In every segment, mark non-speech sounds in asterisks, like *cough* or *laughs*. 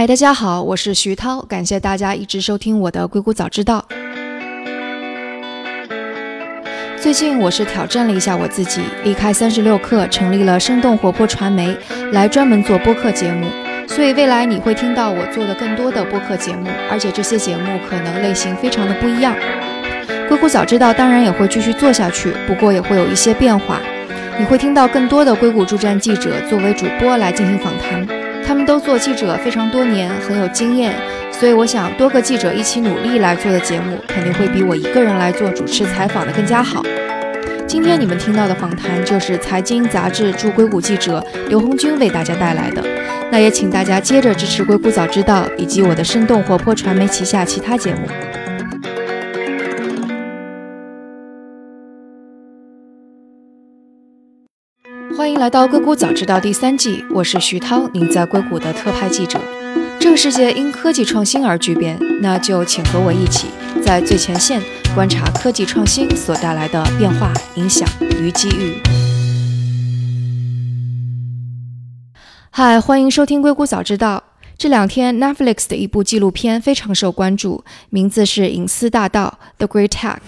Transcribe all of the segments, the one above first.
嗨，大家好，我是徐涛，感谢大家一直收听我的《硅谷早知道》。最近我是挑战了一下我自己，离开三十六氪，成立了生动活泼传媒，来专门做播客节目。所以未来你会听到我做的更多的播客节目，而且这些节目可能类型非常的不一样。硅谷早知道当然也会继续做下去，不过也会有一些变化。你会听到更多的硅谷驻站记者作为主播来进行访谈，他们都做记者非常多年，很有经验。所以我想多个记者一起努力来做的节目，肯定会比我一个人来做主持采访的更加好。今天你们听到的访谈就是财经杂志驻硅谷记者刘红军为大家带来的。那也请大家接着支持《硅谷早知道》以及我的生动活泼传媒旗下其他节目。欢迎来到《硅谷早知道》第三季，我是徐涛，您在硅谷的特派记者。这个世界因科技创新而巨变，那就请和我一起在最前线观察科技创新所带来的变化、影响与机遇。嗨，欢迎收听《硅谷早知道》。这两天，Netflix 的一部纪录片非常受关注，名字是《隐私大盗》（The Great Hack）。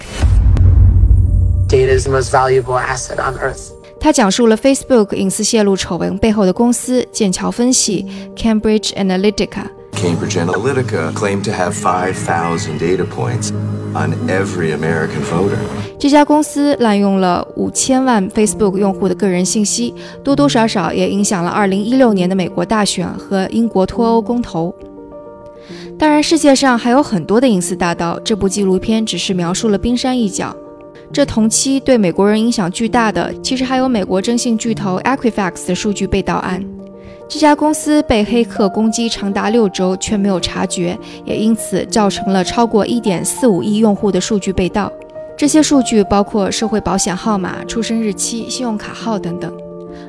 Data is the most valuable asset on Earth。它讲述了 Facebook 隐私泄露丑闻背后的公司——剑桥分析 （Cambridge Analytica）。Cambridge Analytica claimed to have 5,000 data points on every American voter. 这家公司滥用了五千万 Facebook 用户的个人信息，多多少少也影响了2016年的美国大选和英国脱欧公投。当然，世界上还有很多的隐私大盗，这部纪录片只是描述了冰山一角。这同期对美国人影响巨大的，其实还有美国征信巨头 Equifax 的数据被盗案。这家公司被黑客攻击长达六周，却没有察觉，也因此造成了超过一点四五亿用户的数据被盗。这些数据包括社会保险号码、出生日期、信用卡号等等。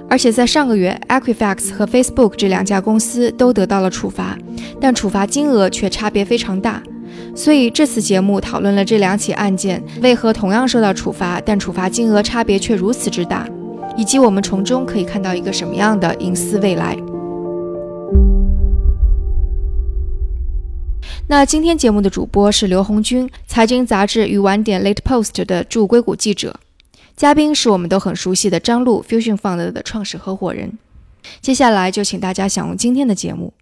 而且在上个月，Equifax 和 Facebook 这两家公司都得到了处罚，但处罚金额却差别非常大。所以这次节目讨论了这两起案件为何同样受到处罚，但处罚金额差别却如此之大，以及我们从中可以看到一个什么样的隐私未来。那今天节目的主播是刘红军，财经杂志与晚点 Late Post 的驻硅谷记者。嘉宾是我们都很熟悉的张璐，Fusion Fund 的创始合伙人。接下来就请大家享用今天的节目。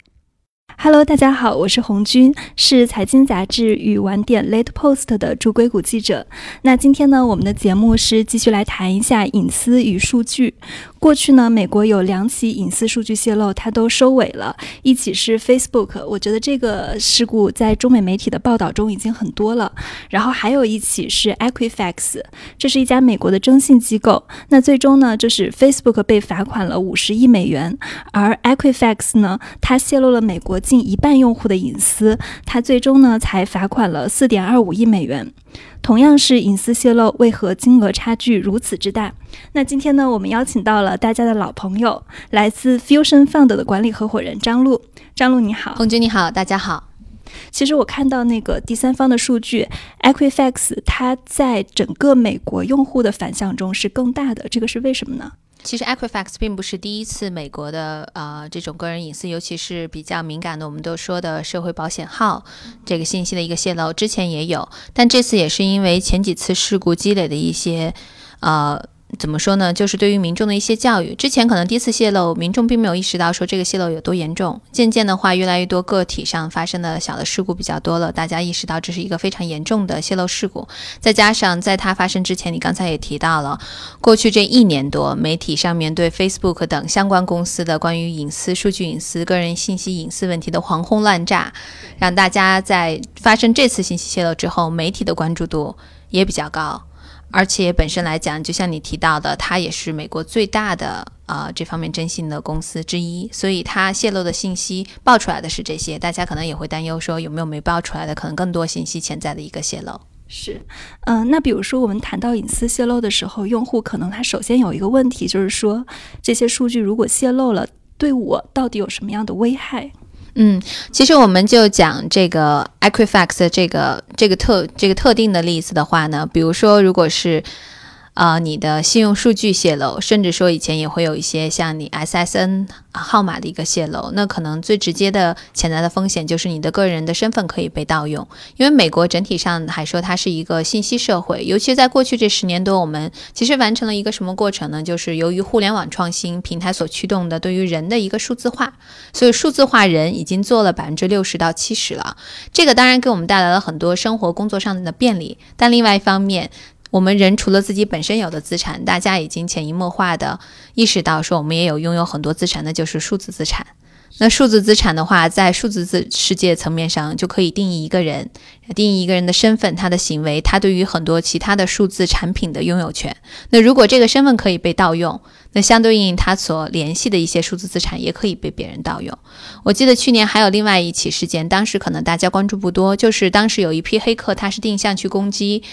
Hello，大家好，我是红军，是财经杂志与晚点 Late Post 的驻硅谷记者。那今天呢，我们的节目是继续来谈一下隐私与数据。过去呢，美国有两起隐私数据泄露，它都收尾了。一起是 Facebook，我觉得这个事故在中美媒体的报道中已经很多了。然后还有一起是 Equifax，这是一家美国的征信机构。那最终呢，就是 Facebook 被罚款了五十亿美元，而 Equifax 呢，它泄露了美国近一半用户的隐私，它最终呢才罚款了四点二五亿美元。同样是隐私泄露，为何金额差距如此之大？那今天呢，我们邀请到了大家的老朋友，来自 Fusion Fund 的管理合伙人张璐。张璐你好，红军你好，大家好。其实我看到那个第三方的数据，Equifax 它在整个美国用户的反响中是更大的，这个是为什么呢？其实 Equifax 并不是第一次美国的呃这种个人隐私，尤其是比较敏感的，我们都说的社会保险号这个信息的一个泄露，之前也有，但这次也是因为前几次事故积累的一些呃。怎么说呢？就是对于民众的一些教育，之前可能第一次泄露，民众并没有意识到说这个泄露有多严重。渐渐的话，越来越多个体上发生的小的事故比较多了，大家意识到这是一个非常严重的泄露事故。再加上在它发生之前，你刚才也提到了，过去这一年多，媒体上面对 Facebook 等相关公司的关于隐私、数据隐私、个人信息隐私问题的狂轰滥炸，让大家在发生这次信息泄露之后，媒体的关注度也比较高。而且本身来讲，就像你提到的，它也是美国最大的啊这方面征信的公司之一，所以它泄露的信息爆出来的是这些，大家可能也会担忧说有没有没爆出来的可能更多信息潜在的一个泄露。是，嗯，那比如说我们谈到隐私泄露的时候，用户可能他首先有一个问题，就是说这些数据如果泄露了，对我到底有什么样的危害？嗯，其实我们就讲这个 Equifax 这个这个特这个特定的例子的话呢，比如说如果是。呃，你的信用数据泄露，甚至说以前也会有一些像你 SSN 号码的一个泄露，那可能最直接的潜在的风险就是你的个人的身份可以被盗用。因为美国整体上还说它是一个信息社会，尤其在过去这十年多，我们其实完成了一个什么过程呢？就是由于互联网创新平台所驱动的对于人的一个数字化，所以数字化人已经做了百分之六十到七十了。这个当然给我们带来了很多生活工作上的便利，但另外一方面。我们人除了自己本身有的资产，大家已经潜移默化的意识到，说我们也有拥有很多资产，那就是数字资产。那数字资产的话，在数字资世界层面上，就可以定义一个人，定义一个人的身份、他的行为，他对于很多其他的数字产品的拥有权。那如果这个身份可以被盗用，那相对应他所联系的一些数字资产也可以被别人盗用。我记得去年还有另外一起事件，当时可能大家关注不多，就是当时有一批黑客，他是定向去攻击。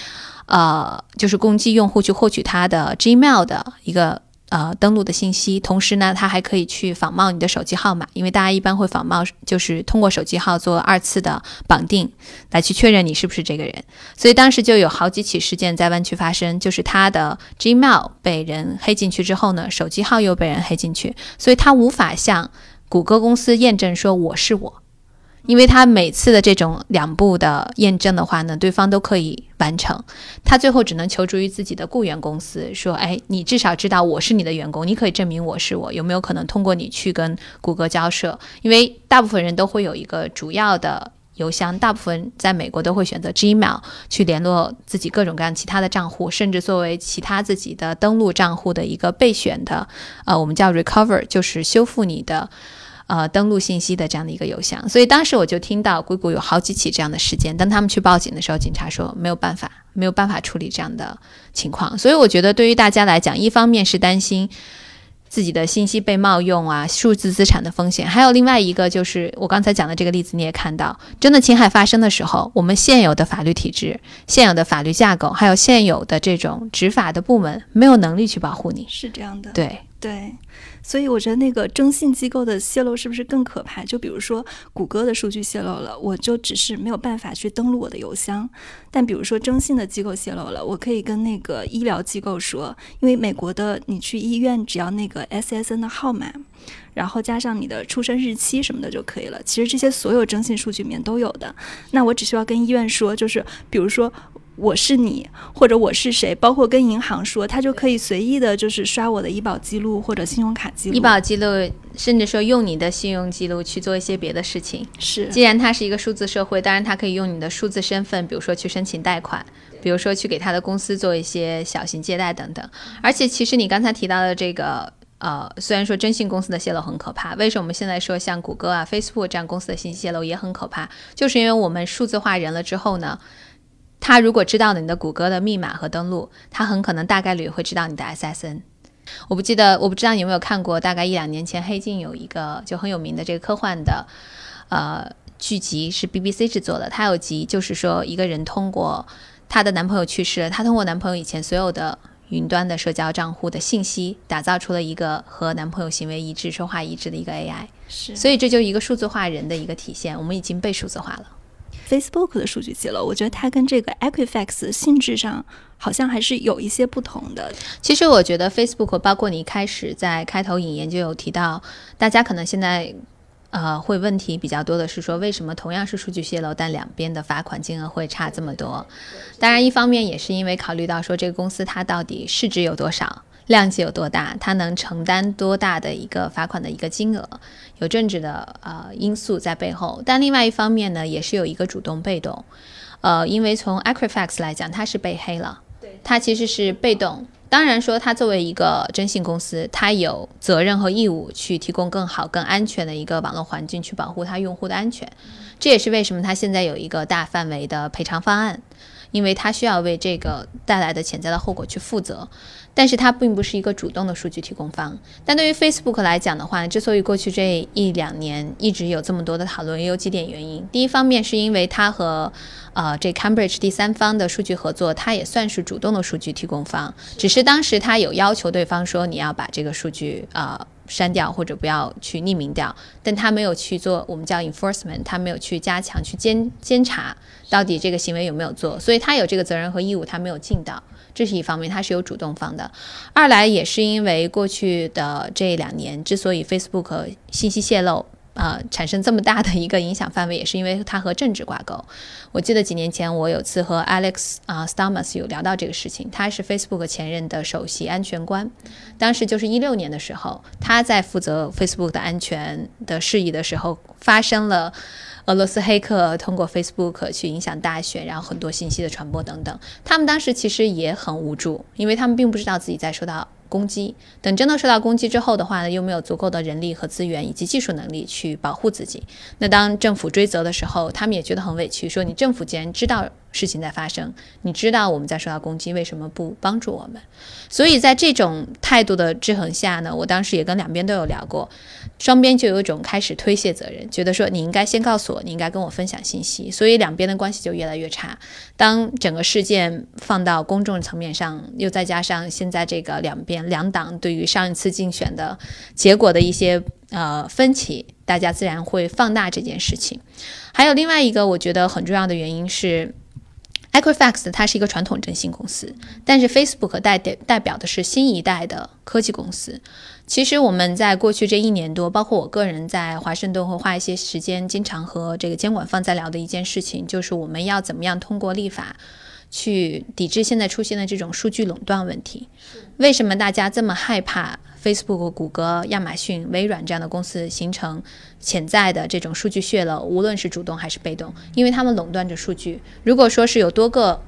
呃，就是攻击用户去获取他的 Gmail 的一个呃登录的信息，同时呢，他还可以去仿冒你的手机号码，因为大家一般会仿冒，就是通过手机号做二次的绑定，来去确认你是不是这个人。所以当时就有好几起事件在湾区发生，就是他的 Gmail 被人黑进去之后呢，手机号又被人黑进去，所以他无法向谷歌公司验证说我是我。因为他每次的这种两步的验证的话呢，对方都可以完成，他最后只能求助于自己的雇员公司，说：“哎，你至少知道我是你的员工，你可以证明我是我，有没有可能通过你去跟谷歌交涉？因为大部分人都会有一个主要的邮箱，大部分在美国都会选择 Gmail 去联络自己各种各样其他的账户，甚至作为其他自己的登录账户的一个备选的，呃，我们叫 recover，就是修复你的。”呃，登录信息的这样的一个邮箱，所以当时我就听到硅谷有好几起这样的事件。当他们去报警的时候，警察说没有办法，没有办法处理这样的情况。所以我觉得对于大家来讲，一方面是担心自己的信息被冒用啊，数字资产的风险；还有另外一个就是我刚才讲的这个例子，你也看到，真的侵害发生的时候，我们现有的法律体制、现有的法律架构，还有现有的这种执法的部门，没有能力去保护你。是这样的，对对。所以我觉得那个征信机构的泄露是不是更可怕？就比如说谷歌的数据泄露了，我就只是没有办法去登录我的邮箱；但比如说征信的机构泄露了，我可以跟那个医疗机构说，因为美国的你去医院只要那个 SSN 的号码，然后加上你的出生日期什么的就可以了。其实这些所有征信数据里面都有的，那我只需要跟医院说，就是比如说。我是你，或者我是谁，包括跟银行说，他就可以随意的，就是刷我的医保记录或者信用卡记录。医保记录，甚至说用你的信用记录去做一些别的事情。是，既然它是一个数字社会，当然它可以用你的数字身份，比如说去申请贷款，比如说去给他的公司做一些小型借贷等等。而且，其实你刚才提到的这个，呃，虽然说征信公司的泄露很可怕，为什么我们现在说像谷歌啊、Facebook 这样公司的信息泄露也很可怕？就是因为我们数字化人了之后呢？他如果知道了你的谷歌的密码和登录，他很可能大概率会知道你的 SSN。我不记得，我不知道你有没有看过，大概一两年前黑镜有一个就很有名的这个科幻的呃剧集，是 BBC 制作的。它有集就是说一个人通过她的男朋友去世了，她通过男朋友以前所有的云端的社交账户的信息，打造出了一个和男朋友行为一致、说话一致的一个 AI。是，所以这就是一个数字化人的一个体现。我们已经被数字化了。Facebook 的数据泄露，我觉得它跟这个 Equifax 性质上好像还是有一些不同的。其实我觉得 Facebook 包括你一开始在开头引言就有提到，大家可能现在呃会问题比较多的是说，为什么同样是数据泄露，但两边的罚款金额会差这么多？当然，一方面也是因为考虑到说这个公司它到底市值有多少。量级有多大，它能承担多大的一个罚款的一个金额，有政治的呃因素在背后。但另外一方面呢，也是有一个主动被动，呃，因为从 Equifax 来讲，它是被黑了，它其实是被动。当然说，它作为一个征信公司，它有责任和义务去提供更好、更安全的一个网络环境，去保护它用户的安全。这也是为什么它现在有一个大范围的赔偿方案，因为它需要为这个带来的潜在的后果去负责。但是它并不是一个主动的数据提供方。但对于 Facebook 来讲的话，之所以过去这一两年一直有这么多的讨论，也有几点原因。第一方面是因为它和呃这 Cambridge 第三方的数据合作，它也算是主动的数据提供方，只是当时它有要求对方说你要把这个数据呃删掉或者不要去匿名掉，但他没有去做我们叫 enforcement，他没有去加强去监监察到底这个行为有没有做，所以他有这个责任和义务，他没有尽到，这是一方面，他是有主动方的。二来也是因为过去的这两年，之所以 Facebook 信息泄露。呃，产生这么大的一个影响范围，也是因为它和政治挂钩。我记得几年前，我有次和 Alex 啊 Stamos 有聊到这个事情。他是 Facebook 前任的首席安全官，当时就是一六年的时候，他在负责 Facebook 的安全的事宜的时候，发生了俄罗斯黑客通过 Facebook 去影响大选，然后很多信息的传播等等。他们当时其实也很无助，因为他们并不知道自己在受到。攻击等真的受到攻击之后的话呢，又没有足够的人力和资源以及技术能力去保护自己。那当政府追责的时候，他们也觉得很委屈，说你政府既然知道。事情在发生，你知道我们在受到攻击，为什么不帮助我们？所以在这种态度的制衡下呢，我当时也跟两边都有聊过，双边就有一种开始推卸责任，觉得说你应该先告诉我，你应该跟我分享信息，所以两边的关系就越来越差。当整个事件放到公众层面上，又再加上现在这个两边两党对于上一次竞选的结果的一些呃分歧，大家自然会放大这件事情。还有另外一个我觉得很重要的原因是。Equifax 它是一个传统征信公司，但是 Facebook 代代代表的是新一代的科技公司。其实我们在过去这一年多，包括我个人在华盛顿会花一些时间，经常和这个监管方在聊的一件事情，就是我们要怎么样通过立法去抵制现在出现的这种数据垄断问题。为什么大家这么害怕？Facebook、谷歌、亚马逊、微软这样的公司形成潜在的这种数据泄漏，无论是主动还是被动，因为他们垄断着数据。如果说是有多个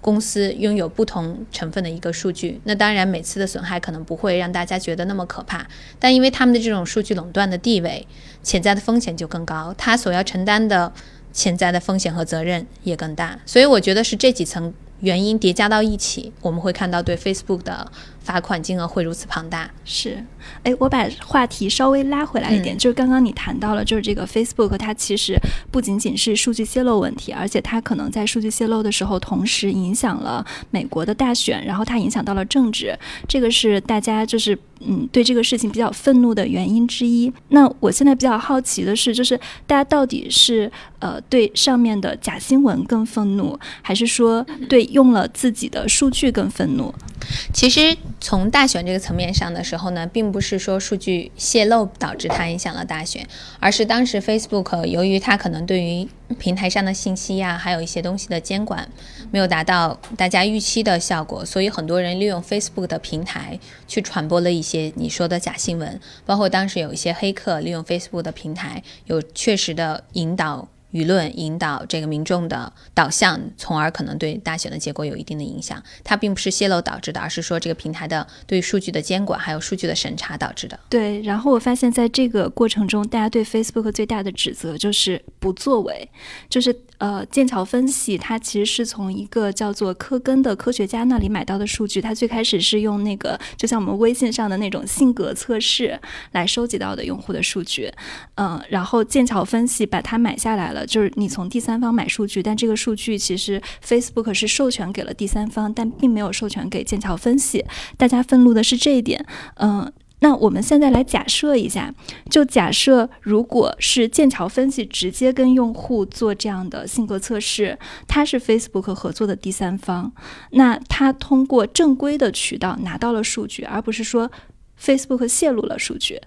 公司拥有不同成分的一个数据，那当然每次的损害可能不会让大家觉得那么可怕，但因为他们的这种数据垄断的地位，潜在的风险就更高，他所要承担的潜在的风险和责任也更大。所以我觉得是这几层原因叠加到一起，我们会看到对 Facebook 的。罚款金额会如此庞大？是，哎，我把话题稍微拉回来一点，就是刚刚你谈到了，就是这个 Facebook 它其实不仅仅是数据泄露问题，而且它可能在数据泄露的时候，同时影响了美国的大选，然后它影响到了政治，这个是大家就是嗯对这个事情比较愤怒的原因之一。那我现在比较好奇的是，就是大家到底是呃对上面的假新闻更愤怒，还是说对用了自己的数据更愤怒？其实。从大选这个层面上的时候呢，并不是说数据泄露导致它影响了大选，而是当时 Facebook 由于它可能对于平台上的信息呀，还有一些东西的监管没有达到大家预期的效果，所以很多人利用 Facebook 的平台去传播了一些你说的假新闻，包括当时有一些黑客利用 Facebook 的平台，有确实的引导。舆论引导这个民众的导向，从而可能对大选的结果有一定的影响。它并不是泄露导致的，而是说这个平台的对数据的监管还有数据的审查导致的。对，然后我发现在这个过程中，大家对 Facebook 最大的指责就是不作为，就是。呃，剑桥分析它其实是从一个叫做科根的科学家那里买到的数据。他最开始是用那个，就像我们微信上的那种性格测试来收集到的用户的数据。嗯，然后剑桥分析把它买下来了，就是你从第三方买数据，但这个数据其实 Facebook 是授权给了第三方，但并没有授权给剑桥分析。大家愤怒的是这一点。嗯。那我们现在来假设一下，就假设如果是剑桥分析直接跟用户做这样的性格测试，他是 Facebook 合作的第三方，那他通过正规的渠道拿到了数据，而不是说 Facebook 泄露了数据。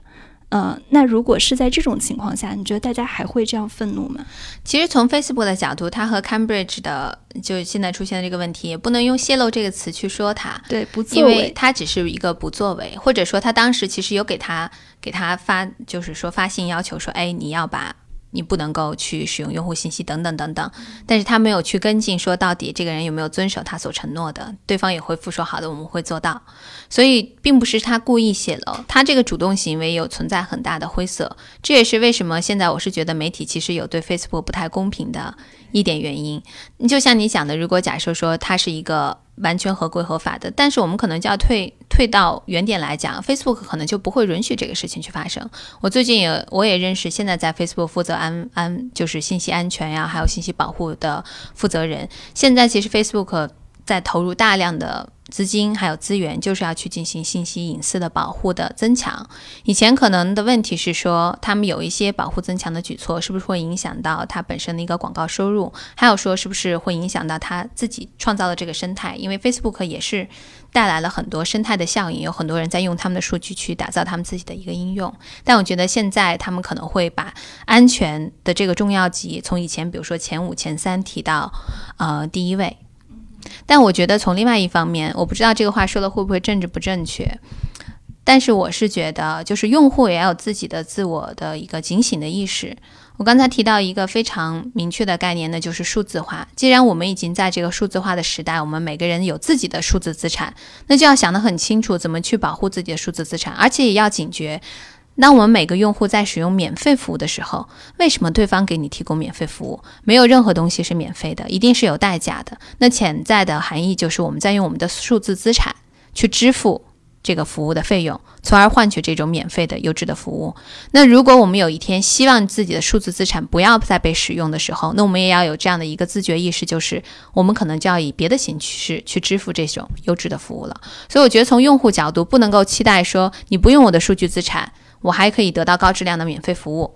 嗯，那如果是在这种情况下，你觉得大家还会这样愤怒吗？其实从 Facebook 的角度，它和 Cambridge 的就现在出现的这个问题，也不能用泄露这个词去说它。对，不作为，因为它只是一个不作为，或者说他当时其实有给他给他发，就是说发信要求说，哎，你要把。你不能够去使用用户信息等等等等，但是他没有去跟进，说到底这个人有没有遵守他所承诺的，对方也回复说好的，我们会做到，所以并不是他故意泄露，他这个主动行为有存在很大的灰色，这也是为什么现在我是觉得媒体其实有对 Facebook 不太公平的一点原因。就像你讲的，如果假设说他是一个。完全合规合法的，但是我们可能就要退退到原点来讲，Facebook 可能就不会允许这个事情去发生。我最近也我也认识现在在 Facebook 负责安安就是信息安全呀，还有信息保护的负责人。现在其实 Facebook 在投入大量的资金还有资源，就是要去进行信息隐私的保护的增强。以前可能的问题是说，他们有一些保护增强的举措，是不是会影响到它本身的一个广告收入？还有说，是不是会影响到他自己创造的这个生态？因为 Facebook 也是带来了很多生态的效应，有很多人在用他们的数据去打造他们自己的一个应用。但我觉得现在他们可能会把安全的这个重要级从以前比如说前五、前三提到呃第一位。但我觉得从另外一方面，我不知道这个话说的会不会政治不正确，但是我是觉得，就是用户也要有自己的自我的一个警醒的意识。我刚才提到一个非常明确的概念，那就是数字化。既然我们已经在这个数字化的时代，我们每个人有自己的数字资产，那就要想得很清楚，怎么去保护自己的数字资产，而且也要警觉。当我们每个用户在使用免费服务的时候，为什么对方给你提供免费服务？没有任何东西是免费的，一定是有代价的。那潜在的含义就是我们在用我们的数字资产去支付这个服务的费用，从而换取这种免费的优质的服务。那如果我们有一天希望自己的数字资产不要再被使用的时候，那我们也要有这样的一个自觉意识，就是我们可能就要以别的形式去支付这种优质的服务了。所以我觉得从用户角度，不能够期待说你不用我的数据资产。我还可以得到高质量的免费服务，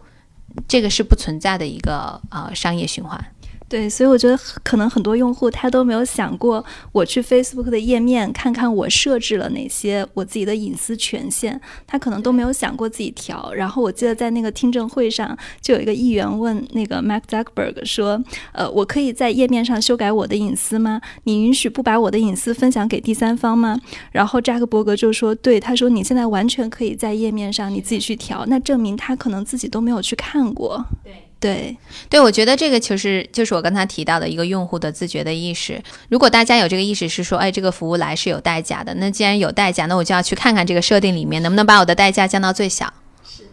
这个是不存在的一个呃商业循环。对，所以我觉得可能很多用户他都没有想过，我去 Facebook 的页面看看我设置了哪些我自己的隐私权限，他可能都没有想过自己调。然后我记得在那个听证会上，就有一个议员问那个 Mark Zuckerberg 说：“呃，我可以在页面上修改我的隐私吗？你允许不把我的隐私分享给第三方吗？”然后扎克伯格就说：“对，他说你现在完全可以在页面上你自己去调，那证明他可能自己都没有去看过。”对。对，对，我觉得这个其实就是我刚才提到的一个用户的自觉的意识。如果大家有这个意识，是说，哎，这个服务来是有代价的，那既然有代价，那我就要去看看这个设定里面能不能把我的代价降到最小。是，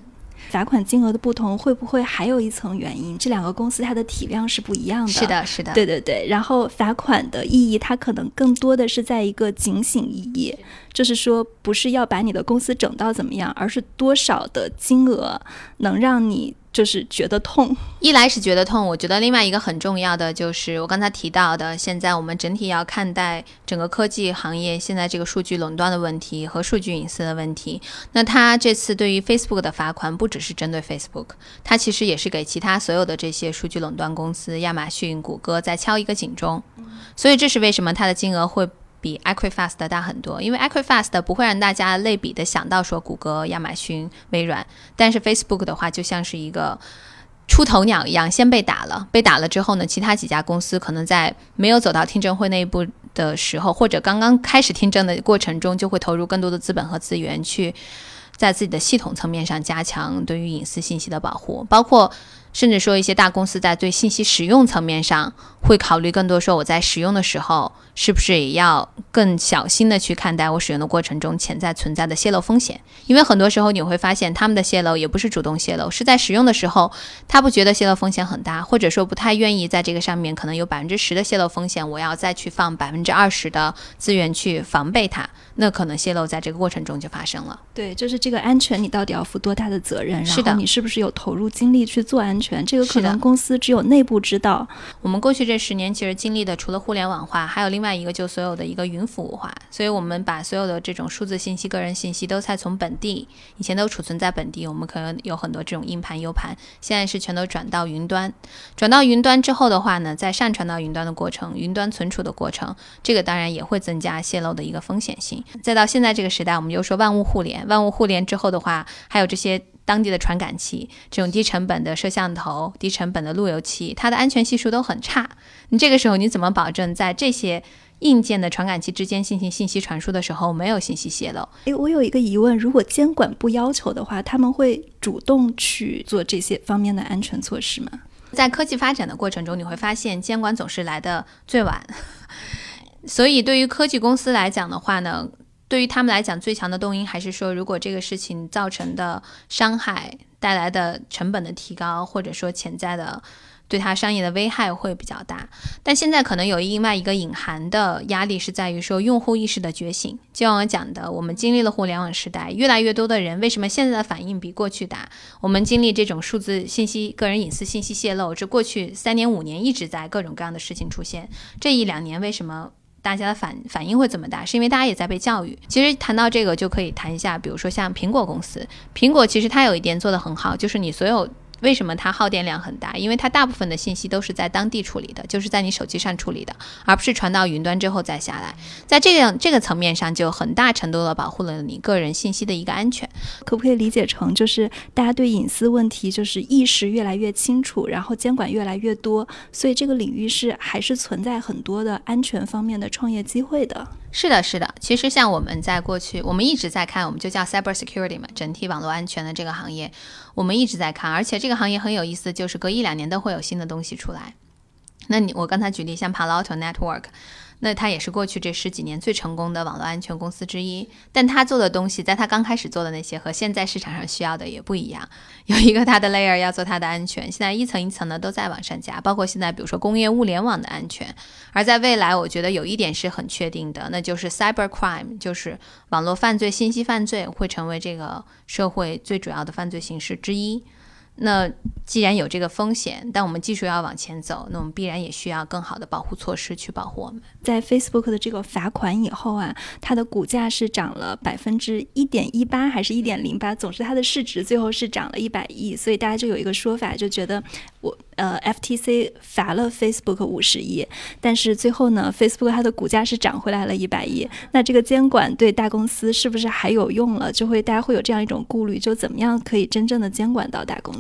罚款金额的不同，会不会还有一层原因？这两个公司它的体量是不一样的。是的，是的。对对对，然后罚款的意义，它可能更多的是在一个警醒意义，就是说，不是要把你的公司整到怎么样，而是多少的金额能让你。就是觉得痛，一来是觉得痛，我觉得另外一个很重要的就是我刚才提到的，现在我们整体要看待整个科技行业现在这个数据垄断的问题和数据隐私的问题。那他这次对于 Facebook 的罚款不只是针对 Facebook，他其实也是给其他所有的这些数据垄断公司，亚马逊、谷歌在敲一个警钟。所以这是为什么它的金额会。比 Equifax 的大很多，因为 Equifax 的不会让大家类比的想到说谷歌、亚马逊、微软，但是 Facebook 的话就像是一个出头鸟一样，先被打了，被打了之后呢，其他几家公司可能在没有走到听证会那一步的时候，或者刚刚开始听证的过程中，就会投入更多的资本和资源去在自己的系统层面上加强对于隐私信息的保护，包括。甚至说，一些大公司在对信息使用层面上会考虑更多，说我在使用的时候是不是也要更小心的去看待我使用的过程中潜在存在的泄露风险？因为很多时候你会发现，他们的泄露也不是主动泄露，是在使用的时候他不觉得泄露风险很大，或者说不太愿意在这个上面可能有百分之十的泄露风险，我要再去放百分之二十的资源去防备它，那可能泄露在这个过程中就发生了。对，就是这个安全，你到底要负多大的责任？是的，你是不是有投入精力去做安？全这个可能公司只有内部知道。我们过去这十年其实经历的，除了互联网化，还有另外一个就所有的一个云服务化。所以我们把所有的这种数字信息、个人信息都在从本地，以前都储存在本地，我们可能有很多这种硬盘、U 盘，现在是全都转到云端。转到云端之后的话呢，在上传到云端的过程、云端存储的过程，这个当然也会增加泄露的一个风险性。再到现在这个时代，我们又说万物互联，万物互联之后的话，还有这些。当地的传感器，这种低成本的摄像头、低成本的路由器，它的安全系数都很差。你这个时候你怎么保证在这些硬件的传感器之间进行信息传输的时候没有信息泄露？诶，我有一个疑问：如果监管不要求的话，他们会主动去做这些方面的安全措施吗？在科技发展的过程中，你会发现监管总是来的最晚。所以，对于科技公司来讲的话呢？对于他们来讲，最强的动因还是说，如果这个事情造成的伤害带来的成本的提高，或者说潜在的对他商业的危害会比较大。但现在可能有另外一个隐含的压力，是在于说用户意识的觉醒。就像我讲的，我们经历了互联网时代，越来越多的人为什么现在的反应比过去大？我们经历这种数字信息、个人隐私信息泄露，这过去三年五年一直在各种各样的事情出现。这一两年为什么？大家的反反应会怎么大，是因为大家也在被教育。其实谈到这个，就可以谈一下，比如说像苹果公司，苹果其实它有一点做得很好，就是你所有。为什么它耗电量很大？因为它大部分的信息都是在当地处理的，就是在你手机上处理的，而不是传到云端之后再下来。在这个这个层面上，就很大程度的保护了你个人信息的一个安全。可不可以理解成，就是大家对隐私问题就是意识越来越清楚，然后监管越来越多，所以这个领域是还是存在很多的安全方面的创业机会的。是的，是的。其实像我们在过去，我们一直在看，我们就叫 cyber security 嘛，整体网络安全的这个行业，我们一直在看。而且这个行业很有意思，就是隔一两年都会有新的东西出来。那你我刚才举例，像 Palo Alto Network。那它也是过去这十几年最成功的网络安全公司之一，但他做的东西，在他刚开始做的那些和现在市场上需要的也不一样。有一个它的 layer 要做它的安全，*laughs* 现在一层一层的都在往上加，包括现在比如说工业物联网的安全。而在未来，我觉得有一点是很确定的，那就是 cyber crime，就是网络犯罪、信息犯罪会成为这个社会最主要的犯罪形式之一。那既然有这个风险，但我们技术要往前走，那我们必然也需要更好的保护措施去保护我们。在 Facebook 的这个罚款以后啊，它的股价是涨了百分之一点一八还是一点零八？总之它的市值最后是涨了一百亿，所以大家就有一个说法，就觉得我呃 FTC 罚了 Facebook 五十亿，但是最后呢，Facebook 它的股价是涨回来了一百亿。那这个监管对大公司是不是还有用了？就会大家会有这样一种顾虑，就怎么样可以真正的监管到大公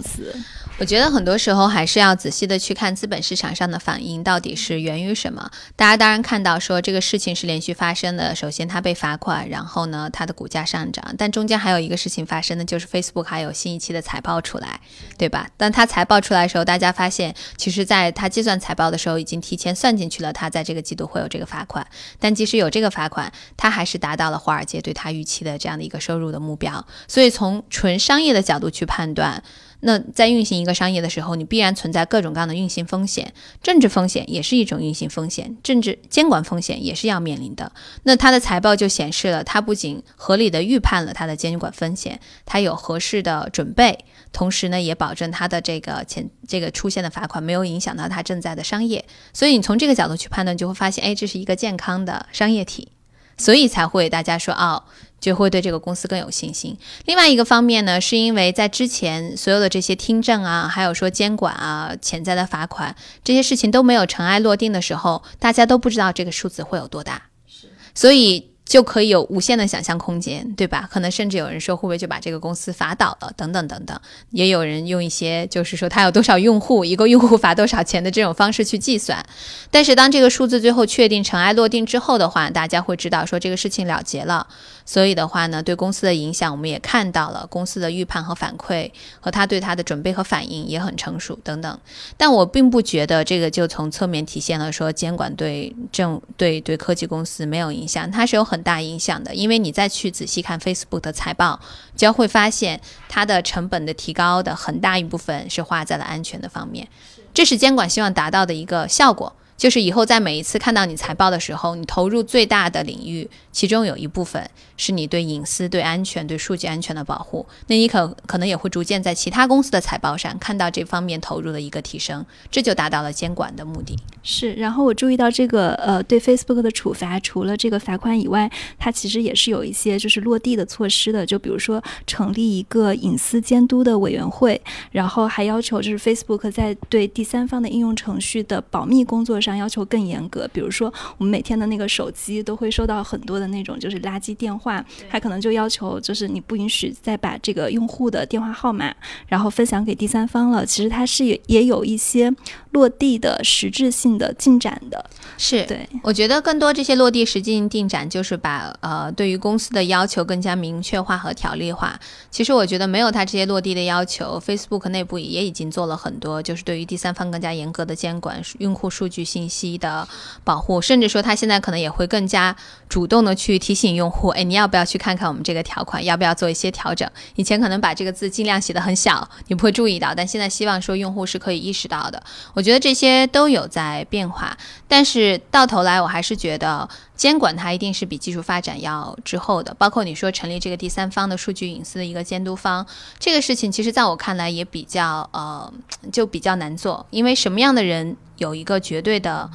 我觉得很多时候还是要仔细的去看资本市场上的反应到底是源于什么。大家当然看到说这个事情是连续发生的，首先它被罚款，然后呢它的股价上涨，但中间还有一个事情发生的就是 Facebook 还有新一期的财报出来，对吧？当它财报出来的时候，大家发现其实在它计算财报的时候已经提前算进去了，它在这个季度会有这个罚款。但即使有这个罚款，它还是达到了华尔街对它预期的这样的一个收入的目标。所以从纯商业的角度去判断。那在运行一个商业的时候，你必然存在各种各样的运行风险，政治风险也是一种运行风险，政治监管风险也是要面临的。那它的财报就显示了，它不仅合理的预判了它的监管风险，它有合适的准备，同时呢，也保证它的这个前这个出现的罚款没有影响到它正在的商业。所以你从这个角度去判断，就会发现，哎，这是一个健康的商业体，所以才会大家说，哦。就会对这个公司更有信心。另外一个方面呢，是因为在之前所有的这些听证啊，还有说监管啊、潜在的罚款这些事情都没有尘埃落定的时候，大家都不知道这个数字会有多大。是，所以。就可以有无限的想象空间，对吧？可能甚至有人说，会不会就把这个公司罚倒了？等等等等，也有人用一些就是说他有多少用户，一个用户罚多少钱的这种方式去计算。*laughs* 但是当这个数字最后确定、尘埃落定之后的话，大家会知道说这个事情了结了。所以的话呢，对公司的影响我们也看到了，公司的预判和反馈和他对他的准备和反应也很成熟等等。但我并不觉得这个就从侧面体现了说监管对政对对科技公司没有影响，它是有。很大影响的，因为你再去仔细看 Facebook 的财报，就会发现它的成本的提高的很大一部分是花在了安全的方面，这是监管希望达到的一个效果。就是以后在每一次看到你财报的时候，你投入最大的领域，其中有一部分是你对隐私、对安全、对数据安全的保护。那你可可能也会逐渐在其他公司的财报上看到这方面投入的一个提升，这就达到了监管的目的。是。然后我注意到这个呃，对 Facebook 的处罚，除了这个罚款以外，它其实也是有一些就是落地的措施的。就比如说成立一个隐私监督的委员会，然后还要求就是 Facebook 在对第三方的应用程序的保密工作上。要求更严格，比如说我们每天的那个手机都会收到很多的那种就是垃圾电话，他可能就要求就是你不允许再把这个用户的电话号码然后分享给第三方了。其实它是也也有一些落地的实质性的进展的。是对，我觉得更多这些落地实际性进展就是把呃对于公司的要求更加明确化和条例化。其实我觉得没有它这些落地的要求，Facebook 内部也已经做了很多，就是对于第三方更加严格的监管，用户数据信。信息的保护，甚至说他现在可能也会更加主动的去提醒用户，哎，你要不要去看看我们这个条款，要不要做一些调整？以前可能把这个字尽量写的很小，你不会注意到，但现在希望说用户是可以意识到的。我觉得这些都有在变化，但是到头来我还是觉得监管它一定是比技术发展要滞后的。包括你说成立这个第三方的数据隐私的一个监督方，这个事情其实在我看来也比较呃，就比较难做，因为什么样的人？有一个绝对的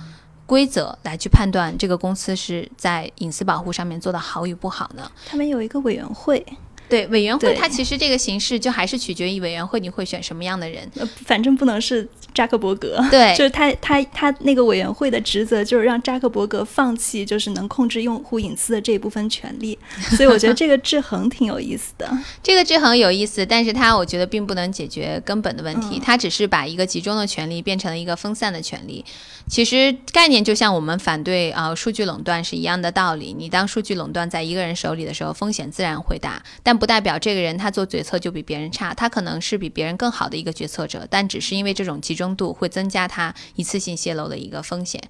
规则来去判断这个公司是在隐私保护上面做的好与不好呢？他们有一个委员会，对委员会，对它其实这个形式就还是取决于委员会你会选什么样的人。呃，反正不能是扎克伯格。对 *laughs* 就是他他他那个委员会的职责就是让扎克伯格放弃就是能控制用户隐私的这一部分权利，*laughs* 所以我觉得这个制衡挺有意思的。这个制衡有意思，但是它我觉得并不能解决根本的问题，嗯它只是把一个集中的权利变成了一个分散的权利。其实概念就像我们反对啊、数据垄断是一样的道理。你当数据垄断在一个人手里的时候，风险自然会大，但不代表这个人他做决策就比别人差，他可能是比别人更好的一个决策者，但只是因为这种集中度会增加他一次性泄露的一个风险。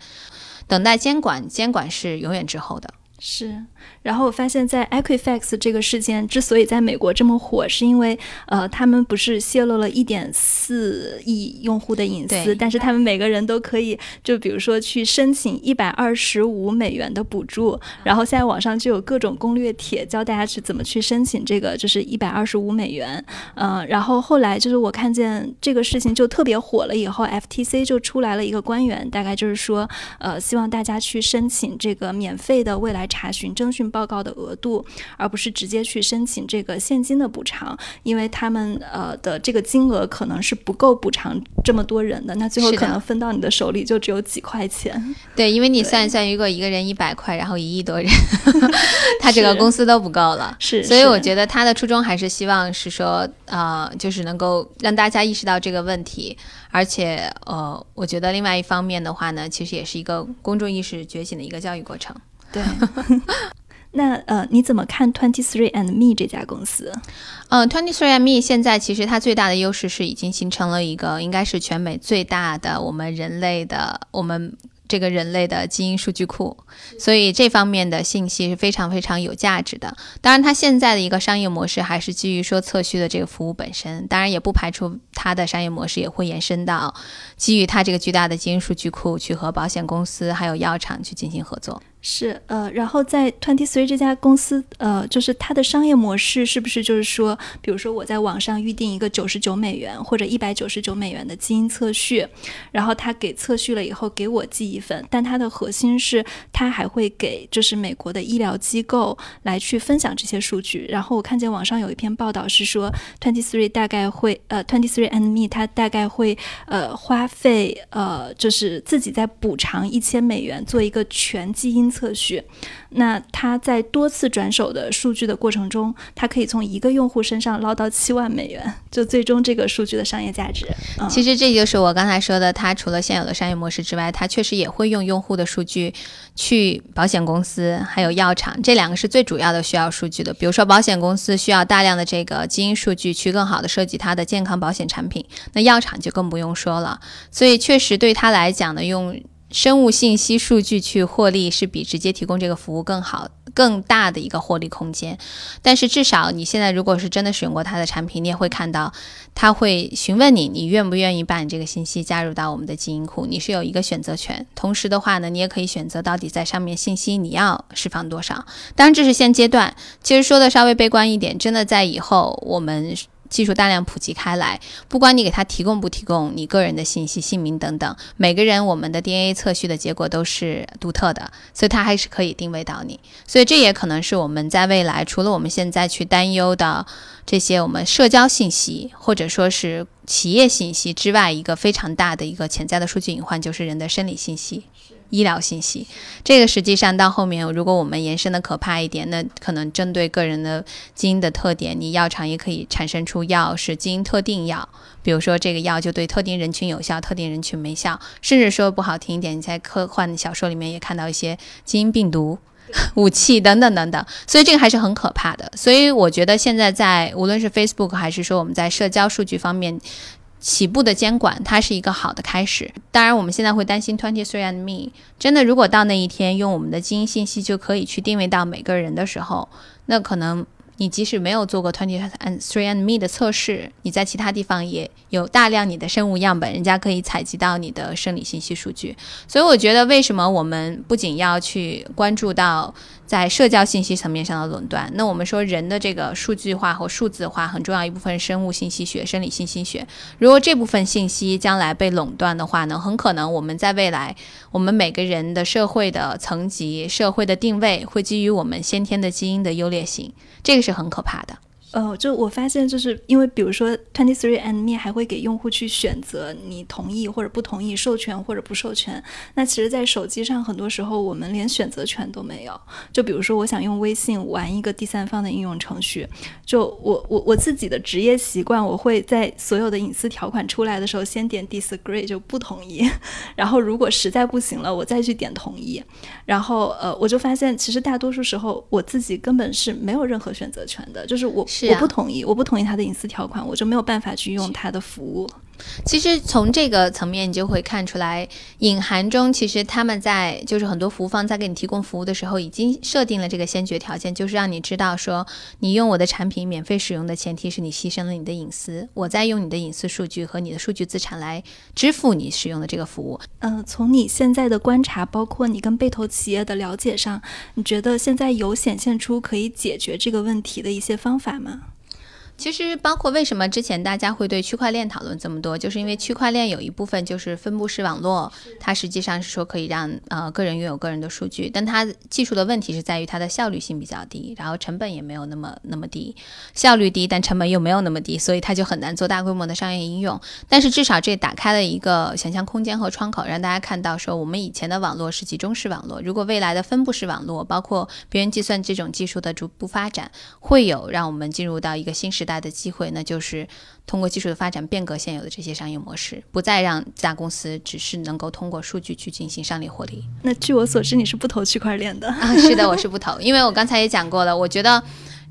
等待监管，监管是永远滞后的。是，然后我发现，在 Equifax 这个事件之所以在美国这么火，是因为呃，他们不是泄露了一点四亿用户的隐私，但是他们每个人都可以，就比如说去申请一百二十五美元的补助，然后现在网上就有各种攻略帖教大家去怎么去申请这个，就是一百二十五美元，嗯、然后后来就是我看见这个事情就特别火了以后，FTC 就出来了一个官员，大概就是说，呃，希望大家去申请这个免费的未来查询征询报告的额度，而不是直接去申请这个现金的补偿，因为他们呃的这个金额可能是不够补偿这么多人的，那最后可能分到你的手里就只有几块钱。*laughs* 对，因为你算一算，如果一个人一百块，然后一亿多人，*laughs* 他整个公司都不够了。是，所以我觉得他的初衷还是希望是说，呃，就是能够让大家意识到这个问题，而且呃，我觉得另外一方面的话呢，其实也是一个公众意识觉醒的一个教育过程。对。*laughs* 那呃，你怎么看 Twenty Three and Me 这家公司？嗯，Twenty Three and Me 现在其实它最大的优势是已经形成了一个应该是全美最大的我们人类的我们这个人类的基因数据库，所以这方面的信息是非常非常有价值的。当然，它现在的一个商业模式还是基于说测序的这个服务本身，当然也不排除它的商业模式也会延伸到基于它这个巨大的基因数据库去和保险公司还有药厂去进行合作。是呃，然后在 Twenty Three 这家公司，呃，就是它的商业模式是不是就是说，比如说我在网上预定一个九十九美元或者一百九十九美元的基因测序，然后他给测序了以后给我寄一份，但它的核心是它还会给就是美国的医疗机构来去分享这些数据。然后我看见网上有一篇报道是说，Twenty Three 大概会呃 Twenty Three and Me 它大概会呃花费呃就是自己在补偿一千美元做一个全基因测序。那他在多次转手的数据的过程中，他可以从一个用户身上捞到七万美元，就最终这个数据的商业价值。其实这就是我刚才说的，它除了现有的商业模式之外，它确实也会用用户的数据去保险公司还有药厂，这两个是最主要的需要数据的。比如说，保险公司需要大量的这个基因数据去更好的设计它的健康保险产品，那药厂就更不用说了。所以确实对他来讲呢，用生物信息数据去获利是比直接提供这个服务更好、更大的一个获利空间。但是至少你现在如果是真的使用过它的产品，你也会看到，他会询问你，你愿不愿意把你这个信息加入到我们的基因库，你是有一个选择权。同时的话呢，你也可以选择到底在上面信息你要释放多少。当然这是现阶段，其实说的稍微悲观一点，真的在以后我们。技术大量普及开来，不管你给他提供不提供你个人的信息、姓名等等，每个人我们的 DNA 测序的结果都是独特的，所以它还是可以定位到你。所以这也可能是我们在未来除了我们现在去担忧的这些我们社交信息或者说是企业信息之外，一个非常大的一个潜在的数据隐患，就是人的生理信息。医疗信息，这个实际上到后面，如果我们延伸的可怕一点，那可能针对个人的基因的特点，你药厂也可以产生出药是基因特定药，比如说这个药就对特定人群有效，特定人群没效，甚至说不好听一点，你在科幻小说里面也看到一些基因病毒。*laughs* 武器等等等等，所以这个还是很可怕的。所以我觉得现在在无论是 Facebook 还是说我们在社交数据方面，起步的监管，它是一个好的开始。当然，我们现在会担心 Twenty Three and Me 真的，如果到那一天用我们的基因信息就可以去定位到每个人的时候，那可能你即使没有做过 twenty and three and me 的测试，你在其他地方也有大量你的生物样本，人家可以采集到你的生理信息数据。所以我觉得，为什么我们不仅要去关注到在社交信息层面上的垄断，那我们说人的这个数据化和数字化很重要一部分生物信息学、生理信息学。如果这部分信息将来被垄断的话呢，很可能我们在未来，我们每个人的社会的层级、社会的定位会基于我们先天的基因的优劣性，这个是很可怕的。呃，就我发现，就是因为比如说 Twenty Three and Me 还会给用户去选择你同意或者不同意、授权或者不授权。那其实，在手机上很多时候我们连选择权都没有。就比如说，我想用微信玩一个第三方的应用程序，就我我我自己的职业习惯，我会在所有的隐私条款出来的时候先点 Disagree 就不同意，*laughs* 然后如果实在不行了，我再去点同意。然后呃，我就发现其实大多数时候我自己根本是没有任何选择权的，就是我。我不同意，我不同意他的隐私条款，我就没有办法去用他的服务。其实从这个层面，你就会看出来，隐含中其实他们在就是很多服务方在给你提供服务的时候，已经设定了这个先决条件，就是让你知道说，你用我的产品免费使用的前提是你牺牲了你的隐私，我在用你的隐私数据和你的数据资产来支付你使用的这个服务。嗯，从你现在的观察，包括你跟被投企业的了解上，你觉得现在有显现出可以解决这个问题的一些方法吗？其实，包括为什么之前大家会对区块链讨论这么多，就是因为区块链有一部分就是分布式网络，它实际上是说可以让呃个人拥有个人的数据，但它技术的问题是在于它的效率性比较低，然后成本也没有那么那么低，效率低，但成本又没有那么低，所以它就很难做大规模的商业应用。但是至少这打开了一个想象空间和窗口，让大家看到说我们以前的网络是集中式网络，如果未来的分布式网络，包括边缘计算这种技术的逐步发展，会有让我们进入到一个新时。大的机会，那就是通过技术的发展变革现有的这些商业模式，不再让大公司只是能够通过数据去进行商业获利。那据我所知，你是不投区块链的啊？是的，我是不投，因为我刚才也讲过了，我觉得。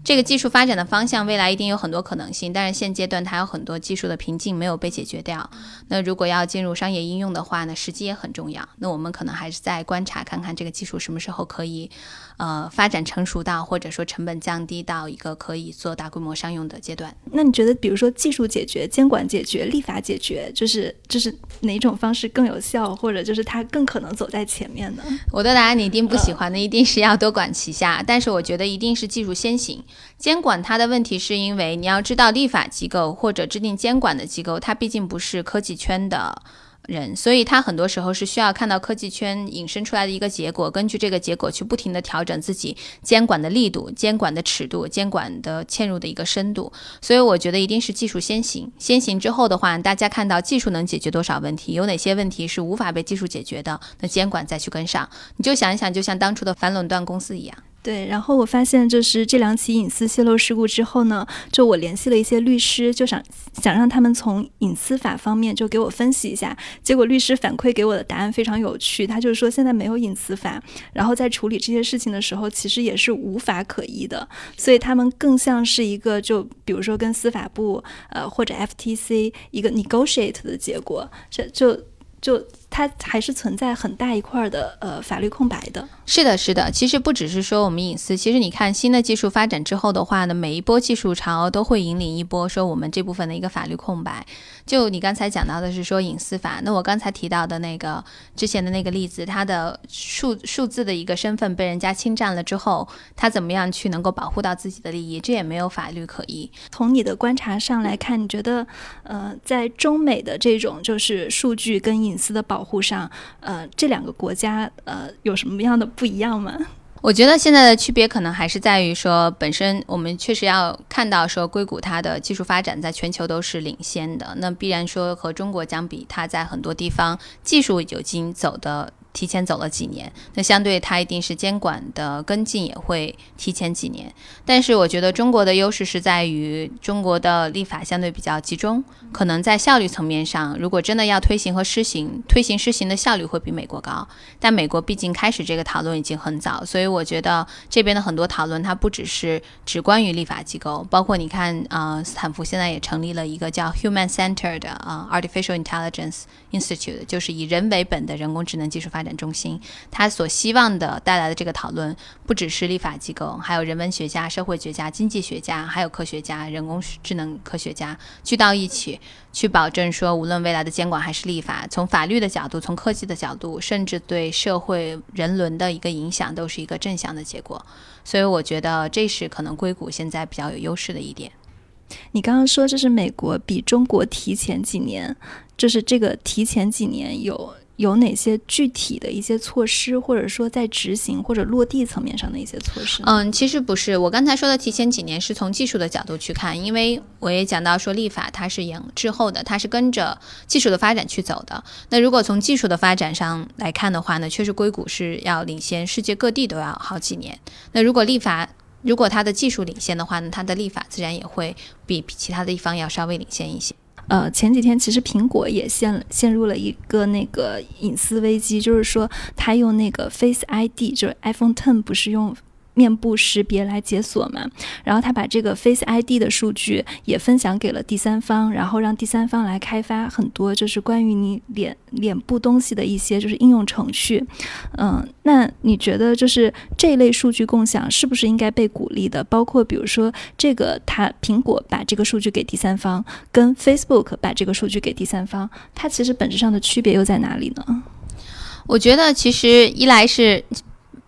这个技术发展的方向，未来一定有很多可能性，但是现阶段它有很多技术的瓶颈没有被解决掉。那如果要进入商业应用的话呢，时机也很重要。那我们可能还是在观察，看看这个技术什么时候可以，呃，发展成熟到，或者说成本降低到一个可以做大规模商用的阶段。那你觉得，比如说技术解决、监管解决、立法解决，就是就是哪种方式更有效，或者就是它更可能走在前面呢？我的答案你一定不喜欢，的一定是要多管齐下。但是我觉得一定是技术先行。监管它的问题是因为你要知道，立法机构或者制定监管的机构，它毕竟不是科技圈的人，所以它很多时候是需要看到科技圈引申出来的一个结果，根据这个结果去不停的调整自己监管的力度、监管的尺度、监管的嵌入的一个深度。所以我觉得一定是技术先行，先行之后的话，大家看到技术能解决多少问题，有哪些问题是无法被技术解决的，那监管再去跟上。你就想一想，就像当初的反垄断公司一样。对，然后我发现就是这两起隐私泄露事故之后呢，就我联系了一些律师，就想想让他们从隐私法方面就给我分析一下。结果律师反馈给我的答案非常有趣，他就是说现在没有隐私法，然后在处理这些事情的时候，其实也是无法可依的，所以他们更像是一个就比如说跟司法部呃或者 FTC 一个 negotiate 的结果，这就就。它还是存在很大一块的呃法律空白的。是的，是的。其实不只是说我们隐私，其实你看新的技术发展之后的话呢，每一波技术潮都会引领一波说我们这部分的一个法律空白。就你刚才讲到的是说隐私法，那我刚才提到的那个之前的那个例子，它的数数字的一个身份被人家侵占了之后，他怎么样去能够保护到自己的利益，这也没有法律可依。从你的观察上来看，你觉得呃在中美的这种就是数据跟隐私的保护上，呃，这两个国家呃有什么样的不一样吗？我觉得现在的区别可能还是在于说，本身我们确实要看到说，硅谷它的技术发展在全球都是领先的，那必然说和中国相比，它在很多地方技术已经走的。提前走了几年，那相对它一定是监管的跟进也会提前几年。但是我觉得中国的优势是在于中国的立法相对比较集中，可能在效率层面上，如果真的要推行和施行，推行施行的效率会比美国高。但美国毕竟开始这个讨论已经很早，所以我觉得这边的很多讨论它不只是只关于立法机构，包括你看啊，斯坦福现在也成立了一个叫 Human Centered 啊 Artificial Intelligence Institute，就是以人为本的人工智能技术发展。展中心，他所希望的带来的这个讨论，不只是立法机构，还有人文学家、社会学家、经济学家，还有科学家、人工智能科学家聚到一起，去保证说，无论未来的监管还是立法，从法律的角度，从科技的角度，甚至对社会人伦的一个影响，都是一个正向的结果。所以我觉得这是可能硅谷现在比较有优势的一点。你刚刚说这是美国比中国提前几年，就是这个提前几年有有哪些具体的一些措施，或者说在执行或者落地层面上的一些措施？嗯，其实不是，我刚才说的提前几年是从技术的角度去看，因为我也讲到说立法它是延滞后的，它是跟着技术的发展去走的。那如果从技术的发展上来看的话呢，确实硅谷是要领先世界各地都要好几年。那如果立法，如果它的技术领先的话呢，它的立法自然也会比其他的地方要稍微领先一些。呃，前几天其实苹果也陷陷入了一个那个隐私危机，就是说它用那个 Face ID，就是 iPhone Ten 不是用。面部识别来解锁嘛，然后他把这个 Face ID 的数据也分享给了第三方，然后让第三方来开发很多就是关于你脸脸部东西的一些就是应用程序。嗯，那你觉得就是这类数据共享是不是应该被鼓励的？包括比如说这个，它苹果把这个数据给第三方，跟 Facebook 把这个数据给第三方，它其实本质上的区别又在哪里呢？我觉得其实一来是。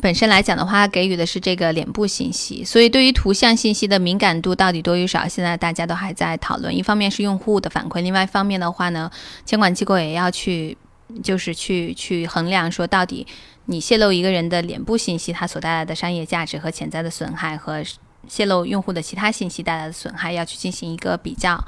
本身来讲的话，给予的是这个脸部信息，所以对于图像信息的敏感度到底多与少，现在大家都还在讨论。一方面是用户的反馈，另外一方面的话呢，监管机构也要去，就是去去衡量说，到底你泄露一个人的脸部信息，它所带来的商业价值和潜在的损害和。泄露用户的其他信息带来的损害要去进行一个比较，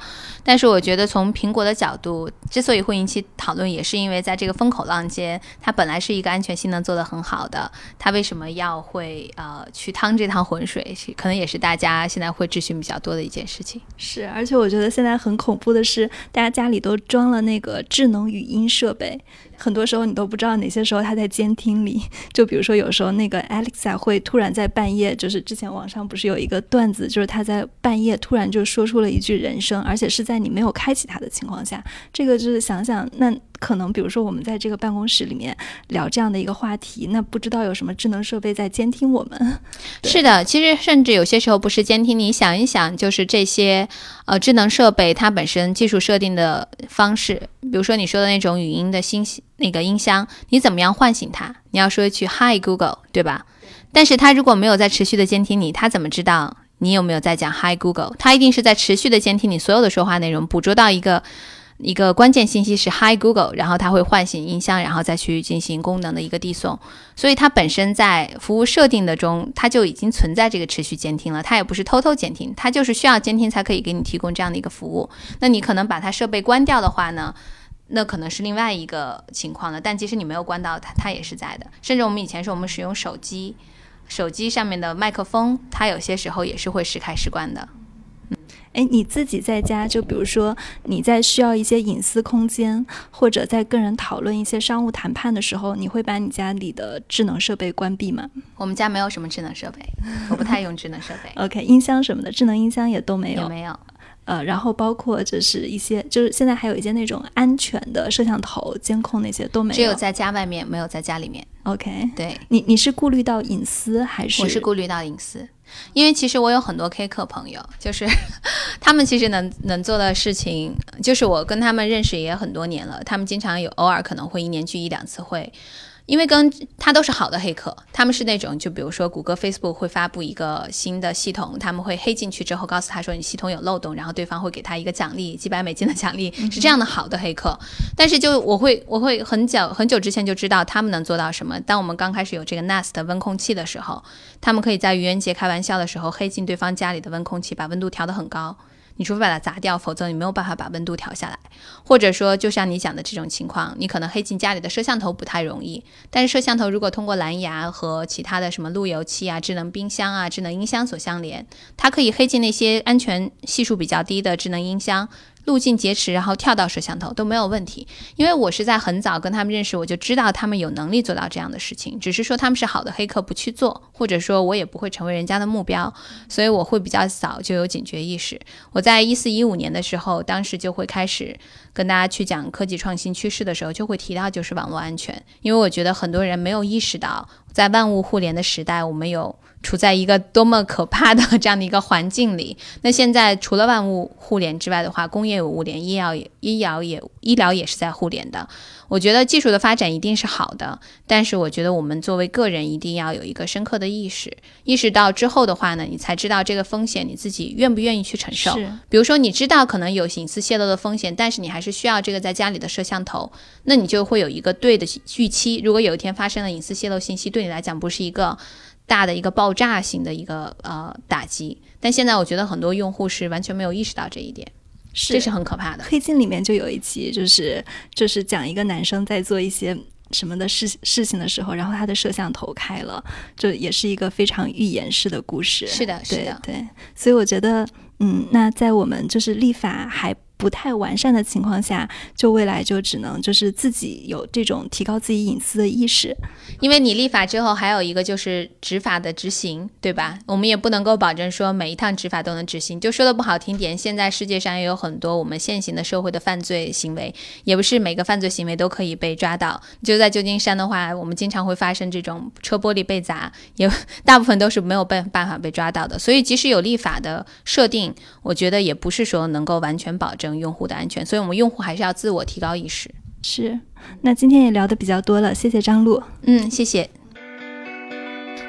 但是我觉得从苹果的角度，之所以会引起讨论，也是因为在这个风口浪尖，它本来是一个安全性能做得很好的，它为什么要会呃去趟这趟浑水？可能也是大家现在会质询比较多的一件事情。是，而且我觉得现在很恐怖的是，大家家里都装了那个智能语音设备。很多时候你都不知道哪些时候他在监听里，*laughs* 就比如说有时候那个 Alexa 会突然在半夜，就是之前网上不是有一个段子，就是他在半夜突然就说出了一句人声，而且是在你没有开启他的情况下，这个就是想想那。可能比如说我们在这个办公室里面聊这样的一个话题，那不知道有什么智能设备在监听我们。*laughs* 是的，其实甚至有些时候不是监听，你想一想，就是这些呃智能设备它本身技术设定的方式，比如说你说的那种语音的信息那个音箱，你怎么样唤醒它？你要说一句 Hi Google，对吧？但是它如果没有在持续的监听你，它怎么知道你有没有在讲 Hi Google？它一定是在持续的监听你所有的说话内容，捕捉到一个。一个关键信息是 Hi Google，然后它会唤醒音箱，然后再去进行功能的一个递送。所以它本身在服务设定的中，它就已经存在这个持续监听了。它也不是偷偷监听，它就是需要监听才可以给你提供这样的一个服务。那你可能把它设备关掉的话呢，那可能是另外一个情况了。但即使你没有关到它，它也是在的。甚至我们以前说我们使用手机，手机上面的麦克风，它有些时候也是会时开时关的。哎，你自己在家，就比如说你在需要一些隐私空间，或者在跟人讨论一些商务谈判的时候，你会把你家里的智能设备关闭吗？我们家没有什么智能设备，我不太用智能设备。*laughs* OK，音箱什么的，智能音箱也都没有。也没有。呃，然后包括就是一些，就是现在还有一些那种安全的摄像头监控那些都没有。只有在家外面，没有在家里面。OK，对你你是顾虑到隐私还是？我是顾虑到隐私。因为其实我有很多 K 客朋友，就是 *laughs* 他们其实能能做的事情，就是我跟他们认识也很多年了，他们经常有偶尔可能会一年聚一两次会。因为跟他都是好的黑客，他们是那种就比如说谷歌、Facebook 会发布一个新的系统，他们会黑进去之后告诉他说你系统有漏洞，然后对方会给他一个奖励，几百美金的奖励，是这样的好的黑客。但是就我会我会很久很久之前就知道他们能做到什么。当我们刚开始有这个 Nest 温控器的时候，他们可以在愚人节开玩笑的时候黑进对方家里的温控器，把温度调得很高。你除非把它砸掉，否则你没有办法把温度调下来。或者说，就像你讲的这种情况，你可能黑进家里的摄像头不太容易，但是摄像头如果通过蓝牙和其他的什么路由器啊、智能冰箱啊、智能音箱所相连，它可以黑进那些安全系数比较低的智能音箱，路径劫持，然后跳到摄像头都没有问题。因为我是在很早跟他们认识，我就知道他们有能力做到这样的事情，只是说他们是好的黑客不去做，或者说我也不会成为人家的目标，所以我会比较早就有警觉意识。我在一四一五年的时候，当时就会开始跟大家去讲科技创新趋势的时候，就会提到就是网络安全，因为我觉得很多人没有意识到，在万物互联的时代，我们有。处在一个多么可怕的这样的一个环境里。*laughs* 那现在除了万物互联之外的话，工业有物联，医药也医疗也医疗也是在互联的。我觉得技术的发展一定是好的，但是我觉得我们作为个人一定要有一个深刻的意识，意识到之后的话呢，你才知道这个风险你自己愿不愿意去承受。比如说你知道可能有隐私泄露的风险，但是你还是需要这个在家里的摄像头，那你就会有一个对的预期。如果有一天发生了隐私泄露信息，对你来讲不是一个。大的一个爆炸性的一个呃打击，但现在我觉得很多用户是完全没有意识到这一点，是这是很可怕的。黑镜里面就有一集，就是就是讲一个男生在做一些什么的事事情的时候，然后他的摄像头开了，这也是一个非常预言式的故事。是的，是的，对。所以我觉得，嗯，那在我们就是立法还。不太完善的情况下，就未来就只能就是自己有这种提高自己隐私的意识，因为你立法之后还有一个就是执法的执行，对吧？我们也不能够保证说每一趟执法都能执行。就说的不好听点，现在世界上也有很多我们现行的社会的犯罪行为，也不是每个犯罪行为都可以被抓到。就在旧金山的话，我们经常会发生这种车玻璃被砸，也大部分都是没有办办法被抓到的。所以即使有立法的设定，我觉得也不是说能够完全保证。用户的安全，所以我们用户还是要自我提高意识。是，那今天也聊的比较多了，谢谢张璐。嗯，谢谢。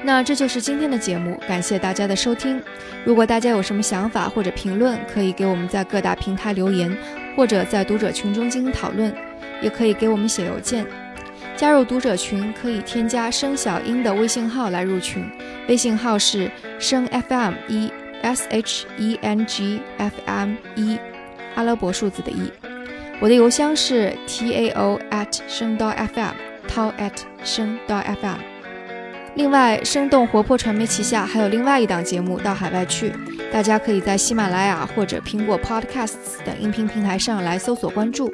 那这就是今天的节目，感谢大家的收听。如果大家有什么想法或者评论，可以给我们在各大平台留言，或者在读者群中进行讨论，也可以给我们写邮件。加入读者群可以添加声小英的微信号来入群，微信号是声 FM 一 S H E N G F M 一。阿拉伯数字的一，我的邮箱是 tao at 声道 fm，tao at 声道 fm。另外，生动活泼传媒旗下还有另外一档节目《到海外去》，大家可以在喜马拉雅或者苹果 Podcasts 等音频平台上来搜索关注。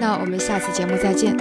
那我们下次节目再见。